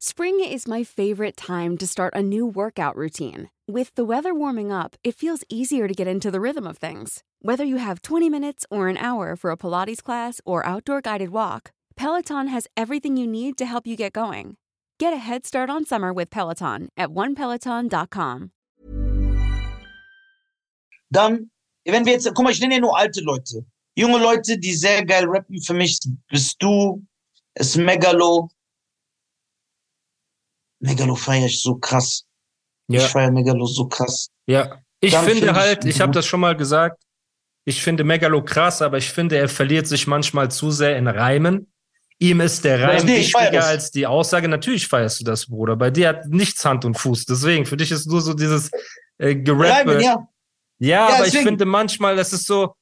Spring is my favorite time to start a new workout routine. With the weather warming up, it feels easier to get into the rhythm of things. Whether you have 20 minutes or an hour for a Pilates class or outdoor guided walk, Peloton has everything you need to help you get going. Get a head start on summer with Peloton at onepeloton.com. Dann, wenn wir jetzt, guck mal, ich nenne ja nur alte Leute. Junge Leute, die sehr geil rappen für mich, bist du, ist Megalo. Megalo feier ich so krass. Ja. Ich feier Megalo so krass. Ja, ich Dann finde find ich halt, ich habe gut. das schon mal gesagt, ich finde Megalo krass, aber ich finde, er verliert sich manchmal zu sehr in Reimen. Ihm ist der Reim nee, ich wichtiger als die Aussage. Natürlich feierst du das, Bruder. Bei dir hat nichts Hand und Fuß. Deswegen, für dich ist nur so dieses äh, Gerappe. Reimen, ja. Ja, Ja, aber ich deswegen. finde manchmal, das ist so.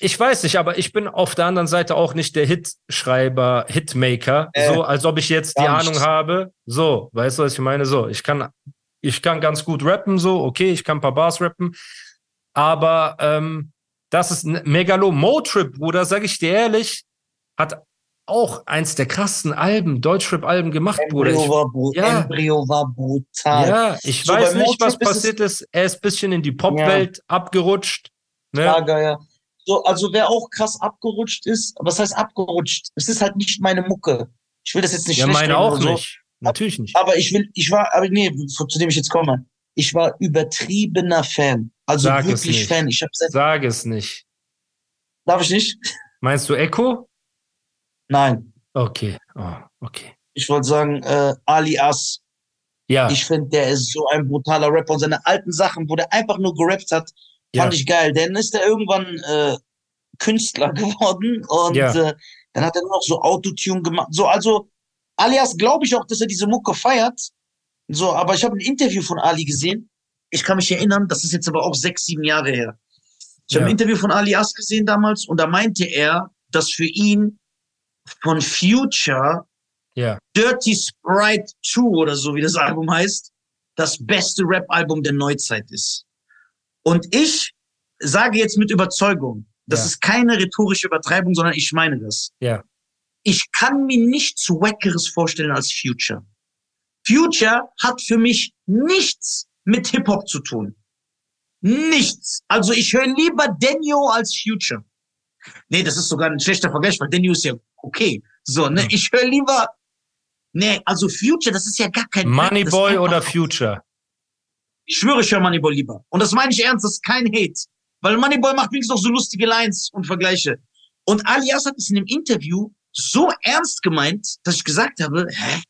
Ich weiß nicht, aber ich bin auf der anderen Seite auch nicht der Hitschreiber, Hitmaker, Äh, so als ob ich jetzt die nicht. Ahnung habe. So, weißt du, was ich meine? So, ich kann, ich kann ganz gut rappen, so, okay, ich kann ein paar Bars rappen, aber ähm, das ist ein Megalo Motrip, Bruder, sag ich dir ehrlich, hat auch eins der krassesten Alben, Deutschrap-Alben gemacht, Bruder. Embryo Ich, war, ja. Embryo war brutal. ja, ich So, weiß nicht, was Motrip ist passiert ist. Er ist ein bisschen in die Popwelt abgerutscht. Ne? Lager, ja. So, also wer auch krass abgerutscht ist, was heißt abgerutscht? Es ist halt nicht meine Mucke. Ich will das jetzt nicht Ja, meine auch so. nicht. Natürlich nicht. Aber ich will, ich war, aber nee, zu dem ich jetzt komme. Ich war übertriebener Fan. Also Sag wirklich. Fan. Ich habe seit, Sag es nicht. darf ich nicht? Meinst du Echo? Nein. Okay. Oh, okay. Ich wollte sagen, äh, Alias. Ja. Ich finde, der ist so ein brutaler Rapper und seine alten Sachen, wo der einfach nur gerappt hat, ja. fand ich geil. Dann ist er irgendwann äh, Künstler geworden und Ja. äh, dann hat er nur noch so Autotune gemacht. So, also Alias glaube ich auch, dass er diese Mucke feiert. So, aber ich habe ein Interview von Ali gesehen. Ich kann mich erinnern, das ist jetzt aber auch sechs, sieben Jahre her. Ich habe Ja. ein Interview von Alias gesehen damals und da meinte er, dass für ihn von Future ja. Dirty Sprite 2 oder so, wie das Album heißt, das beste Rap-Album der Neuzeit ist. Und ich sage jetzt mit Überzeugung, das Ja. ist keine rhetorische Übertreibung, sondern ich meine das. Ja. Ich kann mir nichts Wackeres vorstellen als Future. Future hat für mich nichts mit Hip-Hop zu tun. Nichts. Also ich höre lieber Denio als Future. Nee, das ist sogar ein schlechter Vergleich, weil Denio ist ja okay. So, ne, Ja. ich höre lieber, nee, also Future, das ist ja gar kein Moneyboy oder Future? Ich schwöre, ich höre Moneyboy lieber. Und das meine ich ernst, das ist kein Hate. Weil Moneyboy macht wenigstens noch so lustige Lines und Vergleiche. Und Alias hat es in dem Interview so ernst gemeint, dass ich gesagt habe, hä?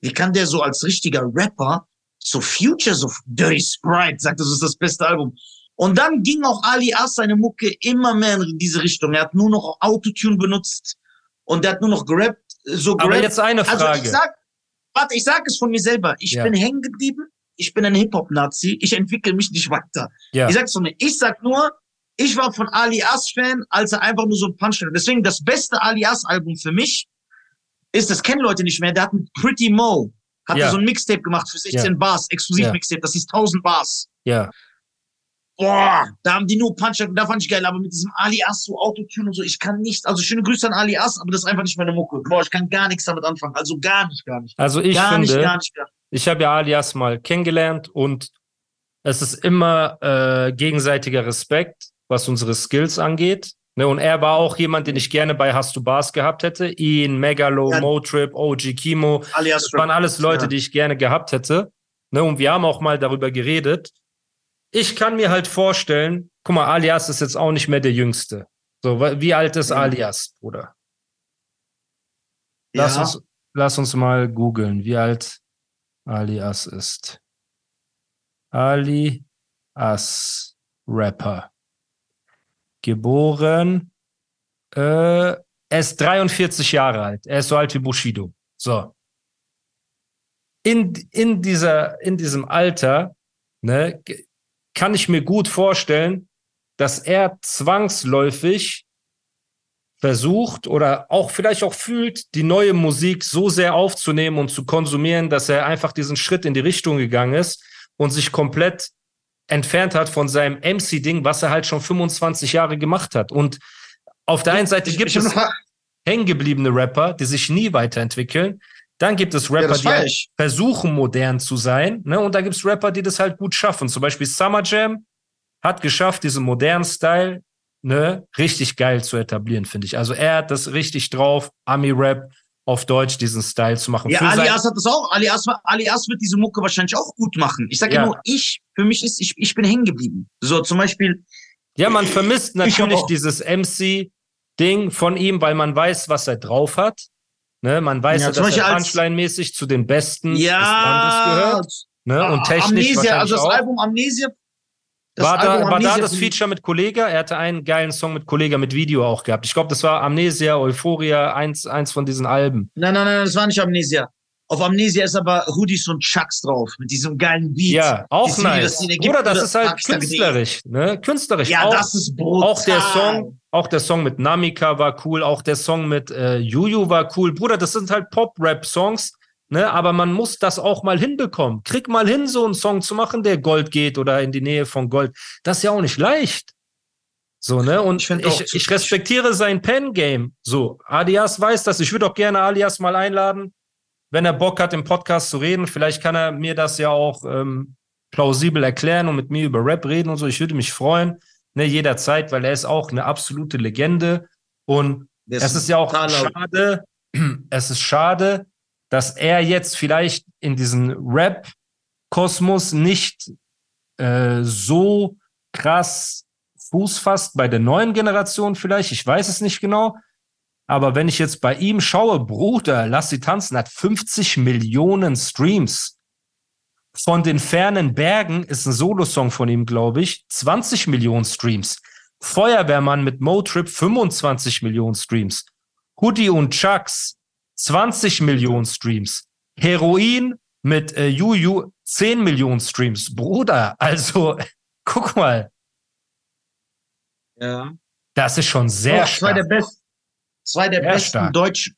Wie kann der so als richtiger Rapper so Future, so Dirty Sprite, sagt, das ist das beste Album. Und dann ging auch Alias seine Mucke immer mehr in diese Richtung. Er hat nur noch Autotune benutzt und der hat nur noch gerappt, so Aber gerappt. jetzt eine Also Frage. ich sag, warte, ich sag es von mir selber. Ich Ja. bin hängen geblieben. Ich bin ein Hip-Hop-Nazi. Ich entwickle mich nicht weiter. ja. Ich sag's mir. Ich sag nur, ich war von Ali As-Fan, als er einfach nur so ein Punch hatte. Deswegen das beste Ali As-Album für mich ist, das kennen Leute nicht mehr, der hat mit Pretty Mo, hat Ja. so ein Mixtape gemacht für 16 Ja. Bars, exklusiv. Mixtape, das ist 1000 Bars. ja. Boah, da haben die nur Punch, da fand ich geil, aber mit diesem Ali As, so Autotune und so, ich kann nicht, also schöne Grüße an Ali As, aber das ist einfach nicht meine Mucke. Boah, ich kann gar nichts damit anfangen, also gar nicht, gar nicht. Also ich gar finde, nicht, gar nicht, gar nicht. ich habe ja Alias mal kennengelernt und es ist immer äh, gegenseitiger Respekt, was unsere Skills angeht. Ne, und er war auch jemand, den ich gerne bei Hast du Bars gehabt hätte. Ihn, Megalo, Ja. Motrip, OG Kimo. Ali As Das waren alles Leute, Ja. die ich gerne gehabt hätte. Ne, und wir haben auch mal darüber geredet. Ich kann mir halt vorstellen, guck mal, Alias ist jetzt auch nicht mehr der Jüngste. So, wie alt ist. Alias, Bruder? Lass, ja. uns, lass uns mal googeln, wie alt Alias ist. Alias Rapper. Geboren. Äh, er ist 43 Jahre alt. Er ist so alt wie Bushido. So. In, in, dieser, in diesem Alter ne, kann ich mir gut vorstellen, dass er zwangsläufig versucht oder auch vielleicht auch fühlt, die neue Musik so sehr aufzunehmen und zu konsumieren, dass er einfach diesen Schritt in die Richtung gegangen ist und sich komplett entfernt hat von seinem MC-Ding, was er halt schon 25 Jahre gemacht hat. Und auf der einen Seite Ich- gibt ich hab es hängengebliebene Rapper, die sich nie weiterentwickeln. Dann gibt es Rapper, die halt versuchen, modern zu sein. Ne? Und da gibt es Rapper, die das halt gut schaffen. Zum Beispiel Summer Jam hat geschafft, diesen modernen Style ne, richtig geil zu etablieren, finde ich. Also er hat das richtig drauf, Ami-Rap auf Deutsch diesen Style zu machen. Ja, für Alias hat das auch. Alias, Alias wird diese Mucke wahrscheinlich auch gut machen. Ich sage ja. ja nur, ich, für mich ist, ich, ich bin hängen geblieben. So zum Beispiel. Ja, man vermisst natürlich dieses MC-Ding von ihm, weil man weiß, was er drauf hat. Ne, man weiß ja, ja dass er Punchline-mäßig zu den Besten ja, des Landes gehört. Ne, und technisch Amnesia, also das auch. Album Amnesia das war da, war da das Feature mit Kollega? Er hatte einen geilen Song mit Kollega mit Video auch gehabt. Ich glaube, das war Amnesia, Euphoria, eins, eins von diesen Alben. Nein, nein, nein, das war nicht Amnesia. Auf Amnesia ist aber Hoodies und Chucks drauf, mit diesem geilen Beat. Ja, auch die nice. Oder das ist halt künstlerisch, ne? Künstlerisch. Ja, auch, das ist brutal. Auch der Song, auch der Song mit Namika war cool, auch der Song mit äh, Juju war cool. Bruder, das sind halt Pop-Rap-Songs, Ne, aber man muss das auch mal hinbekommen. Krieg mal hin, so einen Song zu machen, der Gold geht oder in die Nähe von Gold. Das ist ja auch nicht leicht. So, ne? Und ich, ich, ich respektiere sein Pen-Game. So, Alias weiß das. Ich würde auch gerne Alias mal einladen, wenn er Bock hat, im Podcast zu reden. Vielleicht kann er mir das ja auch ähm, plausibel erklären und mit mir über Rap reden und so. Ich würde mich freuen, ne, jederzeit, weil er ist auch eine absolute Legende. Und es ist ja auch schade, es ist schade, dass er jetzt vielleicht in diesen Rap-Kosmos nicht äh, so krass Fuß fasst bei der neuen Generation vielleicht. Ich weiß es nicht genau. Aber wenn ich jetzt bei ihm schaue, Bruder, lass sie tanzen, hat 50 Millionen Streams. Von den fernen Bergen ist ein Solo-Song von ihm, glaube ich, 20 Millionen Streams. Feuerwehrmann mit Motrip 25 Millionen Streams. Hoodie und Chucks 20 Millionen Streams. Heroin mit äh, Juju 10 Millionen Streams. Bruder, also guck mal. Ja. Das ist schon sehr oh, stark. Zwei der, best, zwei der besten stark. Deutsch.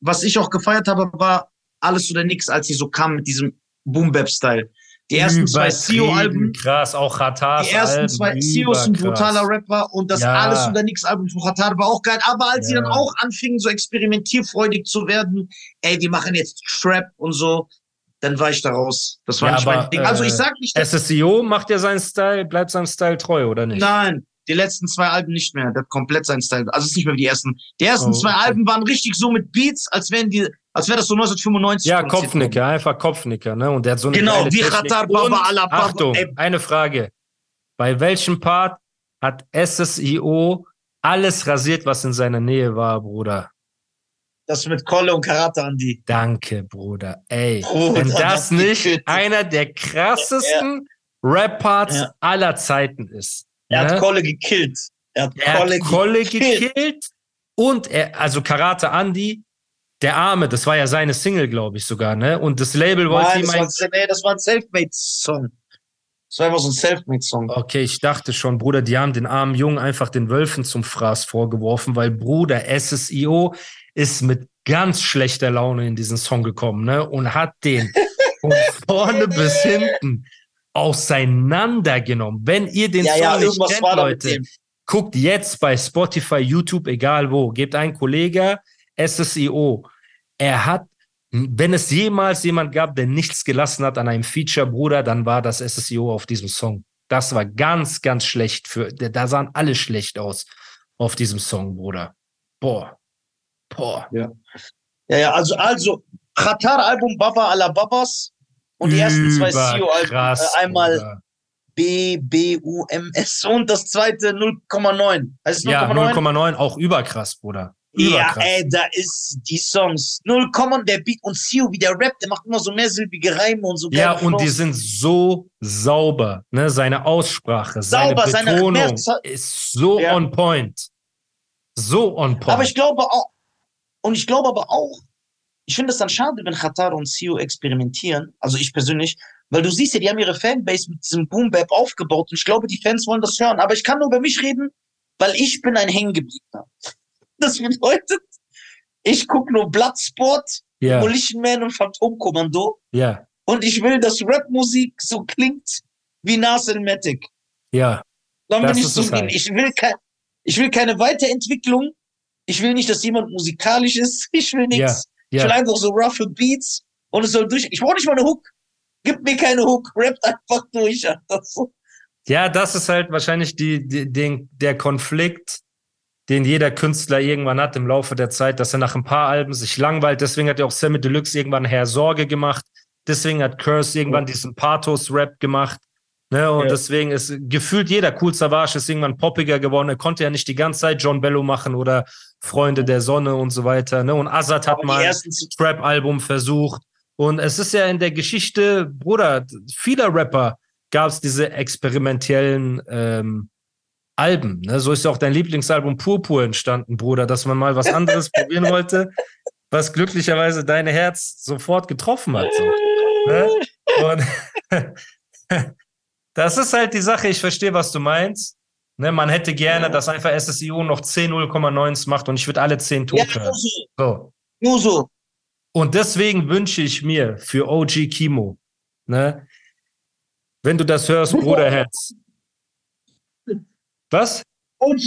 Was ich auch gefeiert habe, war alles oder nix, als sie so kam mit diesem Boom Bap Style. Die ersten zwei CEO-Alben. Krass, auch Hatar. Die ersten Alben, zwei CEO ist ein brutaler Rapper und das ja. Alles oder Nix Album von Hatar war auch geil. Aber als ja. sie dann auch anfingen, so experimentierfreudig zu werden, ey, wir machen jetzt Trap und so, dann war ich da raus. Das war ja, nicht aber, mein Ding. Also ich sag nicht, dass SSEO macht ja seinen Style, bleibt seinem Style treu, oder nicht? Nein, die letzten zwei Alben nicht mehr. Der hat komplett seinen Style. Also es ist nicht mehr wie die ersten. Die ersten oh, zwei Alben waren richtig so mit Beats, als wären die als wäre das so 1995. Ja, Kopfnicker, einfach Kopfnicker, ne? Und der hat so eine Genau, wie Khatar Baba ala Baba. Achtung, eine Frage. Bei welchem Part hat SSIO alles rasiert, was in seiner Nähe war, Bruder? Das mit Kolle und Karate, Andi. Danke, Bruder. Ey, Bruder, wenn das, das nicht einer der krassesten ja. Rap-Parts ja. aller Zeiten ist. Er ne? hat Kolle gekillt. Er hat er Kolle, hat Kolle gekillt. gekillt. Und er, also Karate Andi, der Arme, das war ja seine Single, glaube ich sogar, ne? Und das Label wollte Nein, ihm das war, nee, das war ein Selfmade-Song. Das war einfach so ein Selfmade-Song. Okay, ich dachte schon, Bruder, die haben den armen Jungen einfach den Wölfen zum Fraß vorgeworfen, weil Bruder SSIO ist mit ganz schlechter Laune in diesen Song gekommen, ne? Und hat den von vorne bis hinten auseinandergenommen. Wenn ihr den ja, Song ja, nicht kennt, Leute, guckt jetzt bei Spotify, YouTube, egal wo, gebt einen Kollege SSIO. Er hat, wenn es jemals jemand gab, der nichts gelassen hat an einem Feature, Bruder, dann war das SSIO auf diesem Song. Das war ganz, ganz schlecht für, da sahen alle schlecht aus auf diesem Song, Bruder. Boah. Boah. Ja. Ja, ja, also, also, Qatar-Album Baba ala Babas und die ersten zwei CEO-Alben. Äh, einmal B, B, U, M, S und das zweite 0,9. Heißt es 0,9? Ja, 0,9, auch überkrass, Bruder. Ja, ey, da ist die Songs. Null Komma, der Beat und Sio, wie der Rap, der macht immer so mehrsilbige Reime und so. Ja, und die sind so sauber, ne? Seine Aussprache, sauber, seine Betonung seine ist so ja. on point. So on point. Aber ich glaube auch, und ich glaube aber auch, ich finde es dann schade, wenn Qatar und Sio experimentieren, also ich persönlich, weil du siehst ja, die haben ihre Fanbase mit diesem Boom Bap aufgebaut und ich glaube, die Fans wollen das hören. Aber ich kann nur über mich reden, weil ich bin ein Hängengebliebener. Das bedeutet, ich gucke nur Bloodsport, yeah. Demolition Man und Phantomkommando. Ja. Yeah. Und ich will, dass Rapmusik so klingt wie Nas Matic. Ja. Dann bin ich so halt. Ich will, kein, ich will keine Weiterentwicklung. Ich will nicht, dass jemand musikalisch ist. Ich will nichts. Ich will einfach so rough Beats und es soll durch. Ich brauche nicht mal eine Hook. Gib mir keine Hook, rappt einfach durch. Ja, das ist halt wahrscheinlich die, die, den, der Konflikt, den jeder Künstler irgendwann hat im Laufe der Zeit, dass er nach ein paar Alben sich langweilt. Deswegen hat ja auch Sammy Deluxe irgendwann Herr Sorge gemacht. Deswegen hat Curse irgendwann diesen Pathos-Rap gemacht. Ne, und Ja. deswegen ist gefühlt jeder Cool Savage ist irgendwann poppiger geworden. Er konnte ja nicht die ganze Zeit John Bello machen oder Freunde der Sonne und so weiter. Ne? Und Azad hat mal zu- Trap-Album versucht. Und es ist ja in der Geschichte, Bruder, vieler Rapper gab es diese experimentellen ähm, Alben. Ne? So ist ja auch dein Lieblingsalbum Purpur entstanden, Bruder, dass man mal was anderes probieren wollte, was glücklicherweise dein Herz sofort getroffen hat. So. Ne? Und das ist halt die Sache, ich verstehe, was du meinst. Ne, man hätte gerne, Ja. dass einfach SSIO noch 10 0,9 macht und ich würde alle 10 tot Ja, nur so. So. Nur so. Und deswegen wünsche ich mir für OG Kimo, ne, wenn du das hörst, Bruderherz. Was? OG.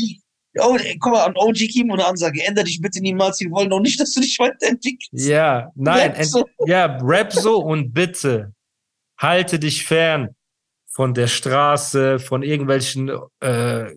Oh, guck mal, an OG Kimo eine Ansage. Änder dich bitte niemals. Wir wollen doch nicht, dass du dich weiterentwickelst. Ja, nein, Rap so. ja, rap so und bitte halte dich fern von der Straße, von irgendwelchen äh,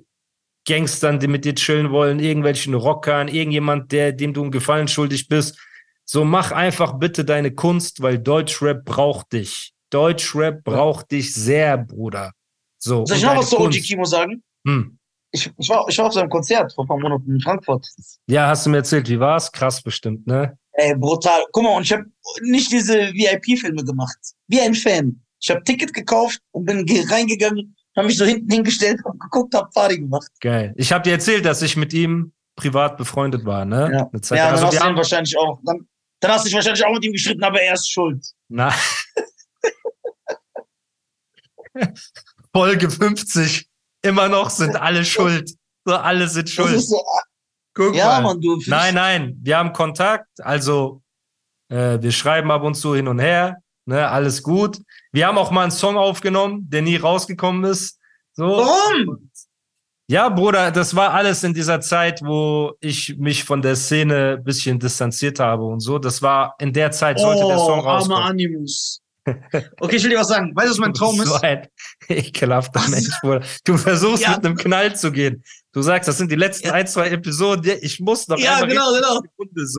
Gangstern, die mit dir chillen wollen, irgendwelchen Rockern, irgendjemand, der, dem du einen Gefallen schuldig bist. So mach einfach bitte deine Kunst, weil Deutschrap braucht dich. Deutschrap braucht dich sehr, Bruder. So. Soll ich noch was zu OG. Kimo sagen? Hm. Ich, ich, war, ich war auf seinem Konzert vor ein paar Monaten in Frankfurt. Ja, hast du mir erzählt, wie war's? Krass bestimmt, ne? Ey, brutal. Guck mal, und ich habe nicht diese VIP-Filme gemacht. Wie ein Fan. Ich habe Ticket gekauft und bin ge- reingegangen, habe mich so hinten hingestellt, hab geguckt, hab Party gemacht. Geil. Ich habe dir erzählt, dass ich mit ihm privat befreundet war, ne? Ja. Eine Zeit Ja, lang. dann also hast du ihn wahrscheinlich auch. Dann, dann hast du dich wahrscheinlich auch mit ihm gestritten, aber er ist schuld. na, Folge 50. Immer noch sind alle schuld. So, alle sind schuld. so, Guck ja, mal. Mann, du. Nein, nein, wir haben Kontakt. Also, äh, wir schreiben ab und zu hin und her. Ne, alles gut. Wir haben auch mal einen Song aufgenommen, der nie rausgekommen ist. So. Warum? Ja, Bruder, das war alles in dieser Zeit, wo ich mich von der Szene ein bisschen distanziert habe und so. Das war in der Zeit sollte der Song Oh, armer rauskommen. Animus. Okay, ich will dir was sagen. Weißt du, was mein Traum so ist? ein ekelhafter Was? Mensch, Bruder. Du versuchst Ja. mit einem Knall zu gehen. Du sagst, das sind die letzten Ja. ein, zwei Episoden. Ich muss noch Ja, einmal genau, genau. Sekunde so.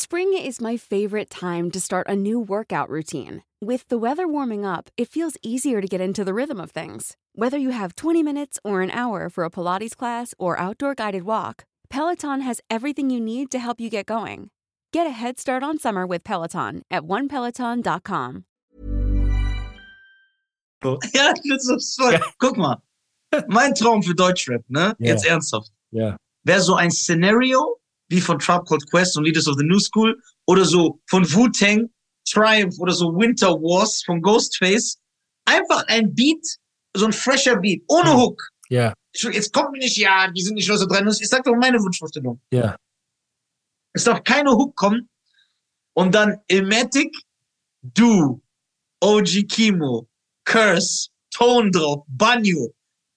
Spring is my favorite time to start a new workout routine. With the weather warming up, it feels easier to get into the rhythm of things. Whether you have 20 minutes or an hour for a Pilates class or outdoor guided walk, Peloton has everything you need to help you get going. Get a head start on summer with Peloton at onepeloton.com. Ja, das ist voll. Guck mal. Mein Traum für Deutschrap, ne? Ja. Jetzt ernsthaft. Ja. Wäre so ein Szenario wie von Trap Called Quest und Leaders of the New School oder so von Wu-Tang, Triumph oder so Winter Wars von Ghostface. Einfach ein Beat, so ein fresher Beat, ohne Hm. Hook. Ja, Ich- Jetzt kommt mir nicht, ja, die sind nicht 1993. Ich sag doch meine Wunschvorstellung. ja. Es darf keine Hook kommen. Und dann Ilmatic, du, OG Kimo, Curse, Tone Drop, Banyo.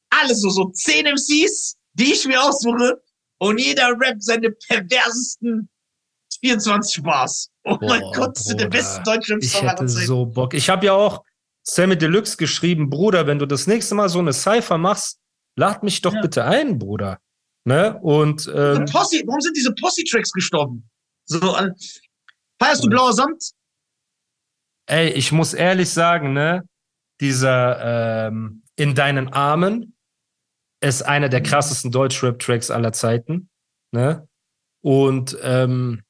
Alles so, so 10 MCs, die ich mir aussuche. Und jeder rappt seine perversesten 24 Bars. Oh mein Gott, das sind die besten deutschen Ich hätte so Bock. Ich habe ja auch Sammy Deluxe geschrieben, Bruder, wenn du das nächste Mal so eine Cypher machst, lad mich doch Ja. bitte ein, Bruder. Ne? Und ähm, Posse, warum sind diese Posse-Tracks gestorben? So, an, feierst du blauer Samt? ey, ich muss ehrlich sagen, ne, dieser ähm, In deinen Armen ist einer der krassesten Deutsch-Rap-Tracks aller Zeiten. Ne? Und ähm,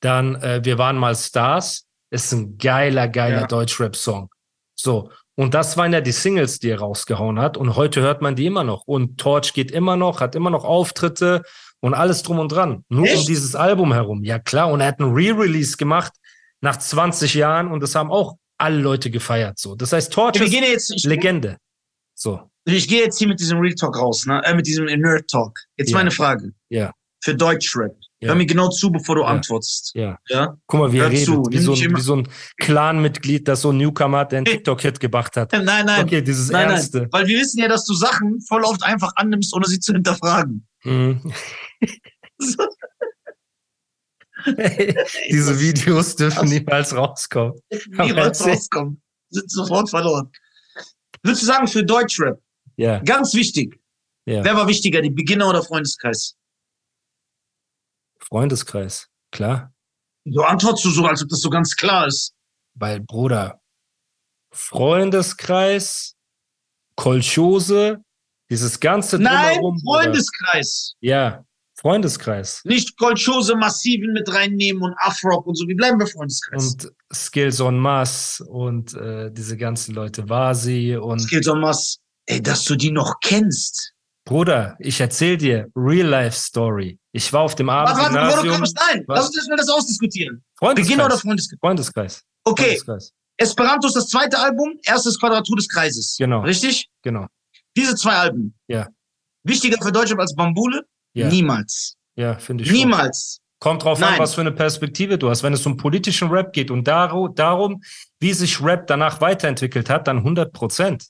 dann, äh, wir waren mal Stars, ist ein geiler, geiler Ja. Deutsch-Rap-Song. So. Und das waren ja die Singles, die er rausgehauen hat. Und heute hört man die immer noch. Und Torch geht immer noch, hat immer noch Auftritte und alles drum und dran. Nur Echt? um dieses Album herum. Ja klar. Und er hat einen Re-Release gemacht nach 20 Jahren und das haben auch alle Leute gefeiert. So. Das heißt, Torch ist gehen jetzt, Legende. So, ich gehe jetzt hier mit diesem Real Talk raus, ne? äh, mit diesem Nerd Talk. Jetzt Ja. meine Frage. ja, Für Deutschrap. Ja. Hör mir genau zu, bevor du Ja. antwortest. ja. Ja? Guck mal, wie er Hör redet. zu, wie, so ein, wie so ein Clan-Mitglied, das so ein Newcomer hat, der einen TikTok-Hit gemacht hat. Nein, nein. Okay, dieses nein, Ernste. nein. Weil wir wissen ja, dass du Sachen voll oft einfach annimmst, ohne sie zu hinterfragen. Mhm. Diese Videos dürfen niemals rauskommen. niemals rauskommen. Sind sofort verloren. Würdest du sagen, für Deutschrap, Ja, ganz wichtig, Ja. wer war wichtiger, die Beginner oder Freundeskreis? Freundeskreis, klar. Du antwortest du so, als ob das so ganz klar ist. Weil, Bruder, Freundeskreis, Kolchose, dieses ganze Nein, Drumherum, Bruder. Freundeskreis. Ja, Freundeskreis. Nicht Kolchose massiven mit reinnehmen und Afrock und so. Wir bleiben bei Freundeskreis. Und Skills on Mass und äh, diese ganzen Leute, Vasi und Skills on Mass. Ey, dass du die noch kennst. Bruder, ich erzähl dir, Real-Life-Story. Ich war auf dem Warte, warte, bevor du kommst, nein. Was? Lass uns erstmal das ausdiskutieren. Freundeskreis. Beginner oder Freundeskreis? Freundeskreis. Okay, Freundeskreis. Esperanto ist das zweite Album, erstes Quadratur des Kreises. Genau. Richtig? Genau. Diese zwei Alben. Ja. Wichtiger für Deutschland als Bambule? Ja, Niemals. ja finde ich schon. Niemals. Kommt drauf an, Nein. was für eine Perspektive du hast. Wenn es um politischen Rap geht und darum, wie sich Rap danach weiterentwickelt hat, dann 100 Prozent.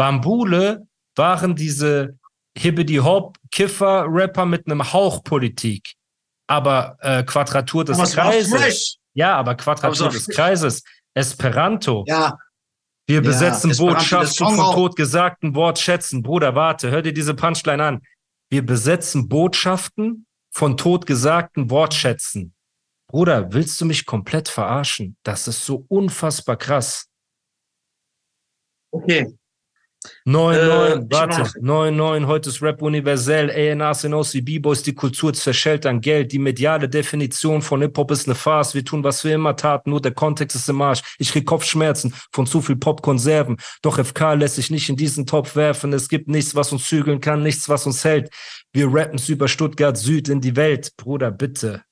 Bambule waren diese Hibbidi-Hop-Kiffer-Rapper mit einem Hauch Politik. Aber äh, Quadratur des Aber Kreises. Ja, aber Quadratur Aber des Kreises. Esperanto. Ja, Wir besetzen der Botschaften Song von totgesagten Wort schätzen. Bruder, warte, hör dir diese Punchline an. Wir besetzen Botschaften von totgesagten Wortschätzen. Bruder, willst du mich komplett verarschen? Das ist so unfassbar krass. okay. 9-9, Äh, warte, mach- 9-9, heute ist Rap universell, A&Rs, NOC, B-Boys, die Kultur zerschellt an Geld, die mediale Definition von Hip-Hop ist eine Farce, wir tun, was wir immer taten, nur der Kontext ist im Arsch, ich krieg Kopfschmerzen von zu viel Popkonserven, doch FK lässt sich nicht in diesen Topf werfen, es gibt nichts, was uns zügeln kann, nichts, was uns hält, wir rappen's über Stuttgart Süd in die Welt, Bruder, bitte.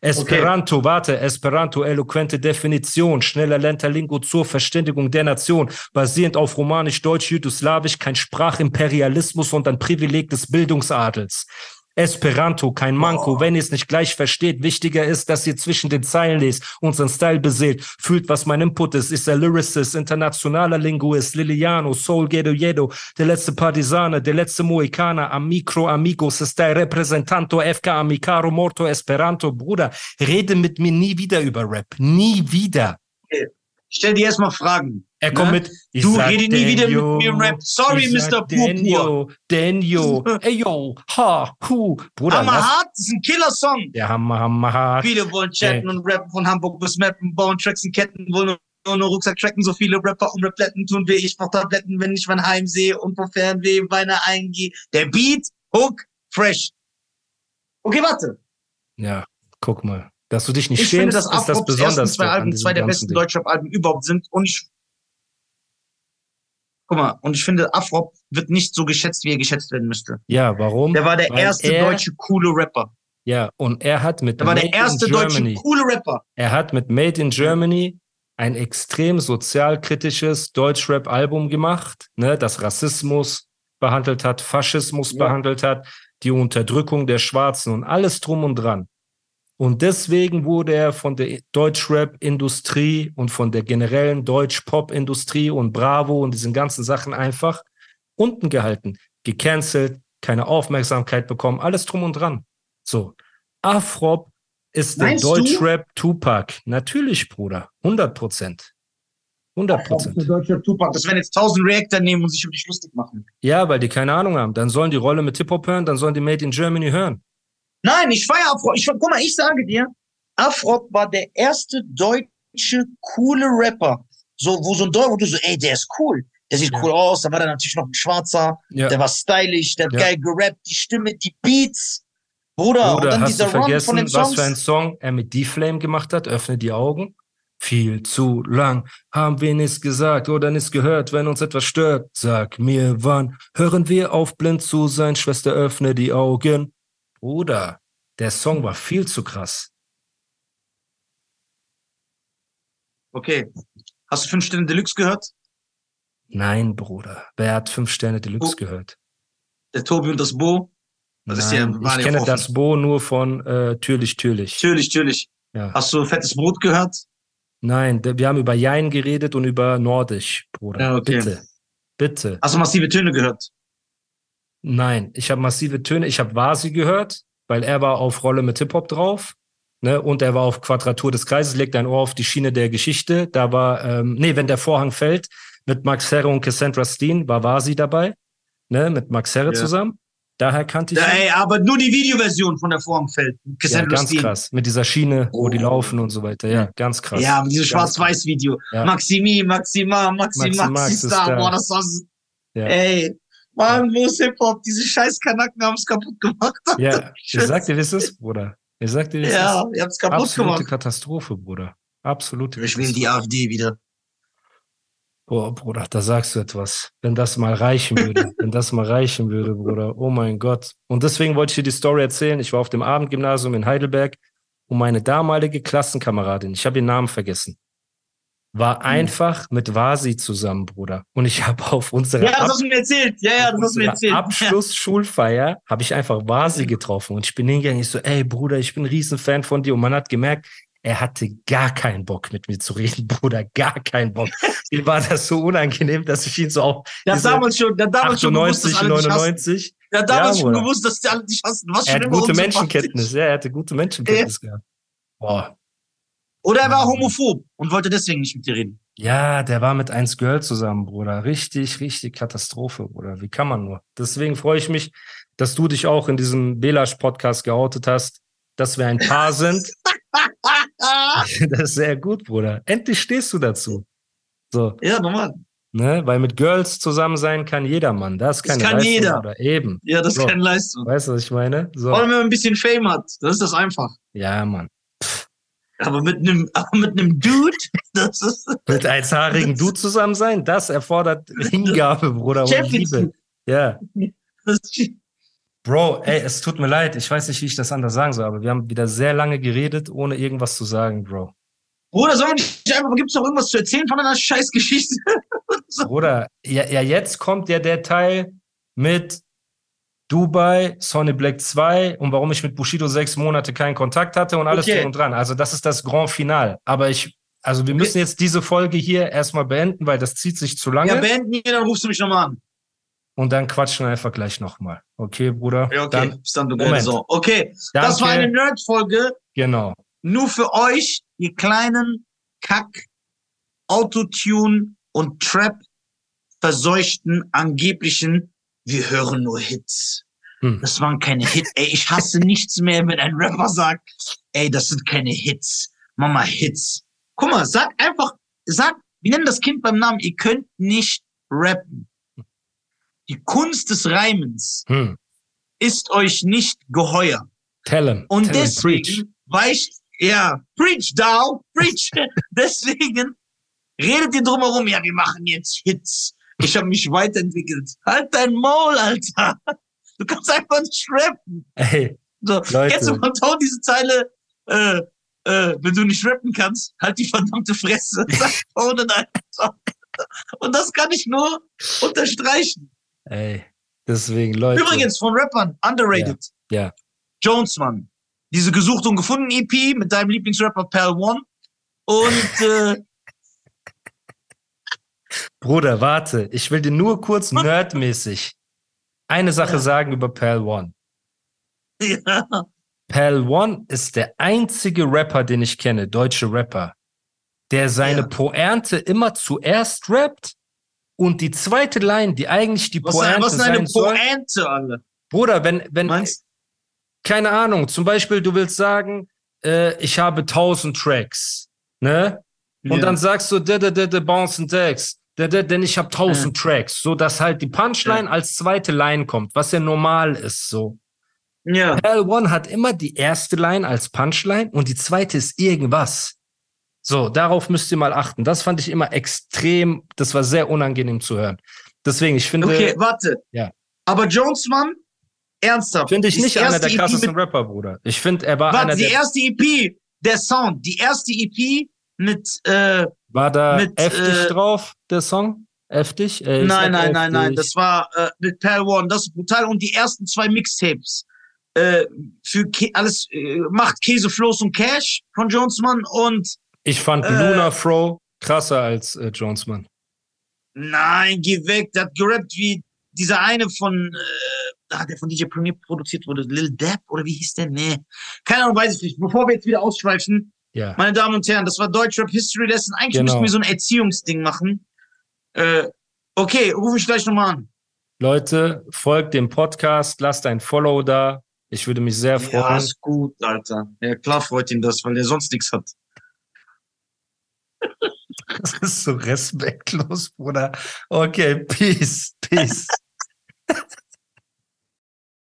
Esperanto, warte, Esperanto, eloquente Definition, schneller Lingo zur Verständigung der Nation, basierend auf Romanisch, Deutsch, Jugoslawisch, kein Sprachimperialismus, sondern Privileg des Bildungsadels. Esperanto, kein Manko, wenn ihr es nicht gleich versteht. Wichtiger ist, dass ihr zwischen den Zeilen lest, unseren Style beseelt, fühlt, was mein Input ist. Ist er Lyricist, internationaler Linguist, Liliano, Soul Gedo Jedo, der letzte Partisane, der letzte Mohikaner, Amicro, Amigos, ist der Representanto, FK, Amicaro, Morto, Esperanto. Bruder, rede mit mir nie wieder über Rap. Nie wieder. Ich stell dir erstmal Fragen. Er kommt Ne? mit, ich Du sag rede nie wieder mit Denjo, mir im Rap. Sorry, Mr. Purpur. Denjo, ey yo, ha, hu. Bruder, Hammer lass, hart, das ist ein Killer-Song. der Hammer, Hammer, hart. Viele wollen chatten und rappen von Hamburg bis Mappen, bauen Tracks und Ketten, wollen ohne Rucksack tracken. So viele Rapper um Rapletten tun weh. Ich mach Tabletten, wenn ich mein Heim sehe und vor Fernweh Weine eingehe. Der Beat, Hook, fresh. Okay, warte. Ja, guck mal. Dass du dich nicht Ich finde, schämst, dass ist das Besondere. zwei Alben zwei der besten Deutschrap-Alben überhaupt sind. Und ich, guck mal, und ich finde, Afrop wird nicht so geschätzt, wie er geschätzt werden müsste. Ja, warum? Der war der Weil erste er- deutsche coole Rapper. Ja, und er hat mit Der war der Made erste in deutsche Germany, coole Rapper. er hat mit Made in Germany ein extrem sozialkritisches Deutschrap-Album gemacht, ne, das Rassismus behandelt hat, Faschismus Ja. behandelt hat, die Unterdrückung der Schwarzen und alles drum und dran. Und deswegen wurde er von der Deutschrap-Industrie und von der generellen Deutsch-Pop-Industrie und Bravo und diesen ganzen Sachen einfach unten gehalten, gecancelt, keine Aufmerksamkeit bekommen, alles drum und dran. So. Afrop ist der Meinst du? Deutschrap Tupac. Natürlich, Bruder. 100 Prozent. 100 Prozent. Der deutsche Tupac. Das werden jetzt tausend Reactor nehmen und sich über dich lustig machen. Ja, weil die keine Ahnung haben. Dann sollen die Rolle mit Hip-Hop hören, dann sollen die Made in Germany hören. Nein, ich feiere Afrop. Ich, guck mal, ich sage dir, Afrop war der erste deutsche coole Rapper. So, wo so ein Deutscher, wo du so, ey, der ist cool. Der sieht Ja. cool aus. Da war der natürlich noch ein Schwarzer. Ja. Der war stylisch, der hat Ja. geil gerappt, die Stimme, die Beats. Bruder, und Oder dann hast dieser du Run von vergessen, den was für ein Song er mit D-Flame gemacht hat? Öffne die Augen. Viel zu lang haben wir nichts gesagt oder nichts gehört, wenn uns etwas stört. Sag mir, wann hören wir auf, blind zu sein? Schwester, öffne die Augen. Bruder, der Song war viel zu krass. Okay. Hast du fünf Sterne Deluxe gehört? Nein, Bruder. Wer hat fünf Sterne Deluxe Oh. gehört? Der Tobi und das Bo? Das ist ja- Nein, war ich kenne offen. das Bo nur von äh, Türlich, Türlich. Natürlich, natürlich. Ja. Hast du fettes Brot gehört? Nein, wir haben über Jein geredet und über Nordisch, Bruder. Ja, okay. Bitte. Bitte. Hast du massive Töne gehört? Nein, ich habe massive Töne. Ich habe Vasi gehört, weil er war auf Rolle mit Hip-Hop drauf. Ne, und er war auf Quadratur des Kreises, legt ein Ohr auf die Schiene der Geschichte. Da war, ähm, nee, wenn der Vorhang fällt, mit Max Herre und Cassandra Steen war Vasi dabei. Ne, mit Max Herre Ja. zusammen. Daher kannte ich Ja, ey, aber nur die Videoversion von der Formfeld. Ja, Cassandra ganz Steen. krass. Mit dieser Schiene, wo die Oh. laufen und so weiter. Ja, ganz krass. Ja, dieses Ganz Schwarz-Weiß-Video. Ja. Maximi, Maxima, Maxi, Maxi Maxi, Max ist Star. Boah, das war, Ja. ey. Mann, wo ist Hip-Hop? Diese scheiß Kanaken haben es kaputt gemacht. Ja, ich sag dir, wie es ist, Bruder. Ich sag dir, wie es Ja, ist. ihr habt's kaputt Absolute gemacht. Katastrophe, Bruder. Absolute Ich will die. AfD wieder. Boah, Bruder, da sagst du etwas. Wenn das mal reichen würde, wenn das mal reichen würde, Bruder. Oh mein Gott. Und deswegen wollte ich dir die Story erzählen. Ich war auf dem Abendgymnasium in Heidelberg und meine damalige Klassenkameradin, ich habe ihren Namen vergessen, war Hm. einfach mit Vasi zusammen, Bruder. Und ich habe auf unserer Ja, Ab-. Ja, ja. Abschlussschulfeier habe ich einfach Vasi getroffen und ich bin hingegangen. Ich so, ey Bruder, ich bin ein Riesenfan von dir. Und man hat gemerkt, er hatte gar keinen Bock mit mir zu reden, Bruder, gar keinen Bock. Mir war das so unangenehm, dass ich ihn so hat diese damals schon, hat damals schon gewusst, 98, dass alle dich hassen. 99. Der hat damals Ja, schon gewusst, dass die alle dich hassen. Was Er schon hat immer gute. Menschenkenntnis, ja, er hatte gute Menschenkenntnis gehabt. Boah. Oder er war Mhm. homophob und wollte deswegen nicht mit dir reden. Ja, der war mit 1 Girl zusammen, Bruder. Richtig, richtig Katastrophe, Bruder. Wie kann man nur? Deswegen freue ich mich, dass du dich auch in diesem Belasch-Podcast geoutet hast, dass wir ein Paar sind. Das ist sehr gut, Bruder. Endlich stehst du dazu. So, ja, normal. ne? Weil mit Girls zusammen sein kann jeder Mann. Das ist Das keine kann Leistung, jeder. Bruder. Eben. Ja, das ist So. keine Leistung. Weißt du, was ich meine? So. Allem, wenn man ein bisschen Fame hat. Das ist das einfach. Ja, Mann. Aber mit einem, aber mit einem Dude, das ist Mit einhaarigen Du zusammen sein, das erfordert Hingabe, Bruder, und Liebe. Ja. Bro, ey, es tut mir leid. Ich weiß nicht, wie ich das anders sagen soll, aber wir haben wieder sehr lange geredet, ohne irgendwas zu sagen, Bro. Bruder, sollen wir nicht einfach, gibt's noch irgendwas zu erzählen von einer scheiß Geschichte? Bruder, ja, ja, jetzt kommt ja der Teil mit Dubai, Sonny Black 2 und warum ich mit Bushido sechs Monate keinen Kontakt hatte und alles Okay. drum und dran. Also das ist das Grand Final. Aber ich, also wir müssen jetzt diese Folge hier erstmal beenden, weil das zieht sich zu lange. Ja, beenden hier, dann rufst du mich nochmal an. und dann quatschen wir einfach gleich nochmal. Okay, Bruder? Ja, okay. Dann, Bis dann, du Moment. Sau. Okay, das war danke. eine Nerd-Folge. Genau. Nur für euch, ihr kleinen Kack, Autotune und Trap verseuchten angeblichen, wir hören nur Hits. Hm. Das waren keine Hits. Ey, ich hasse nichts mehr, wenn ein Rapper sagt, ey, das sind keine Hits. Mama, Hits. Guck mal, sag einfach, sag, wir nennen das Kind beim Namen, ihr könnt nicht rappen. Die Kunst des Reimens Hm. ist euch nicht geheuer. Tell him. Und Tell him, preach. deswegen weicht, ja, preach, Dow, preach. deswegen redet ihr drumherum, ja, wir machen jetzt Hits. Ich habe mich weiterentwickelt. Halt dein Maul, Alter. Du kannst einfach nicht rappen. Ey, So, Leute. kennst du von Tau diese Zeile, äh, äh, wenn du nicht rappen kannst, halt die verdammte Fresse. Tone einfach. Und das kann ich nur unterstreichen. ey. Deswegen, Leute. Übrigens von Rappern, underrated. Ja, ja. Jones, Mann. Diese gesucht und gefunden EP mit deinem Lieblingsrapper Pal One. Und äh, Bruder, warte. Ich will dir nur kurz nerdmäßig eine Sache Ja. sagen über Pal One. ja, Pal One ist der einzige Rapper, den ich kenne, deutsche Rapper, der seine Ja. Pointe immer zuerst rappt und die zweite Line, die eigentlich die was, Pointe was ist eine sein soll. Alle? Bruder, wenn, wenn, Meinst keine Ahnung, zum Beispiel, du willst sagen, äh, ich habe tausend Tracks, ne? Und Ja. dann sagst du, da, da, da, da, Bounce and Decks, denn ich habe tausend Tracks, so dass halt die Punchline als zweite Line kommt, was ja normal ist, so. Ja, Hell One hat immer die erste Line als Punchline und die zweite ist irgendwas. So, darauf müsst ihr mal achten. Das fand ich immer extrem, das war sehr unangenehm zu hören. Deswegen, ich finde. Okay, warte. Ja. Aber Jones, Mann, ernsthaft. Finde ich die nicht einer der EP krassesten mit- Rapper, Bruder. Ich finde, er war Warte, einer die der. erste EP, der Sound, die erste EP mit, äh, War da mit, heftig äh, drauf, der Song? Heftig? Äh, nein, nein, nein, nein, das war äh, mit Pal One, das ist brutal. Und die ersten zwei Mixtapes, äh, für Ke alles, äh, macht Käse, Floß und Cash von Jonesman und Ich fand äh, Luna Fro krasser als äh, Jonesman. nein, geh weg, der hat gerappt wie dieser eine von, äh, ah, der von DJ Premier produziert wurde, Lil Depp oder wie hieß der? Nee, keine Ahnung, weiß ich nicht. Bevor wir jetzt wieder ausschweifen, Ja. Meine Damen und Herren, das war Deutschrap History Lesson. Eigentlich Genau. müssten wir so ein Erziehungsding machen. Äh, okay, rufe ich gleich nochmal an. Leute, folgt dem Podcast, lasst ein Follow da. Ich würde mich sehr Ja, freuen. ist gut, Alter. Ja, klar freut ihn das, weil er sonst nichts hat. Das ist so respektlos, Bruder. Okay, peace, peace.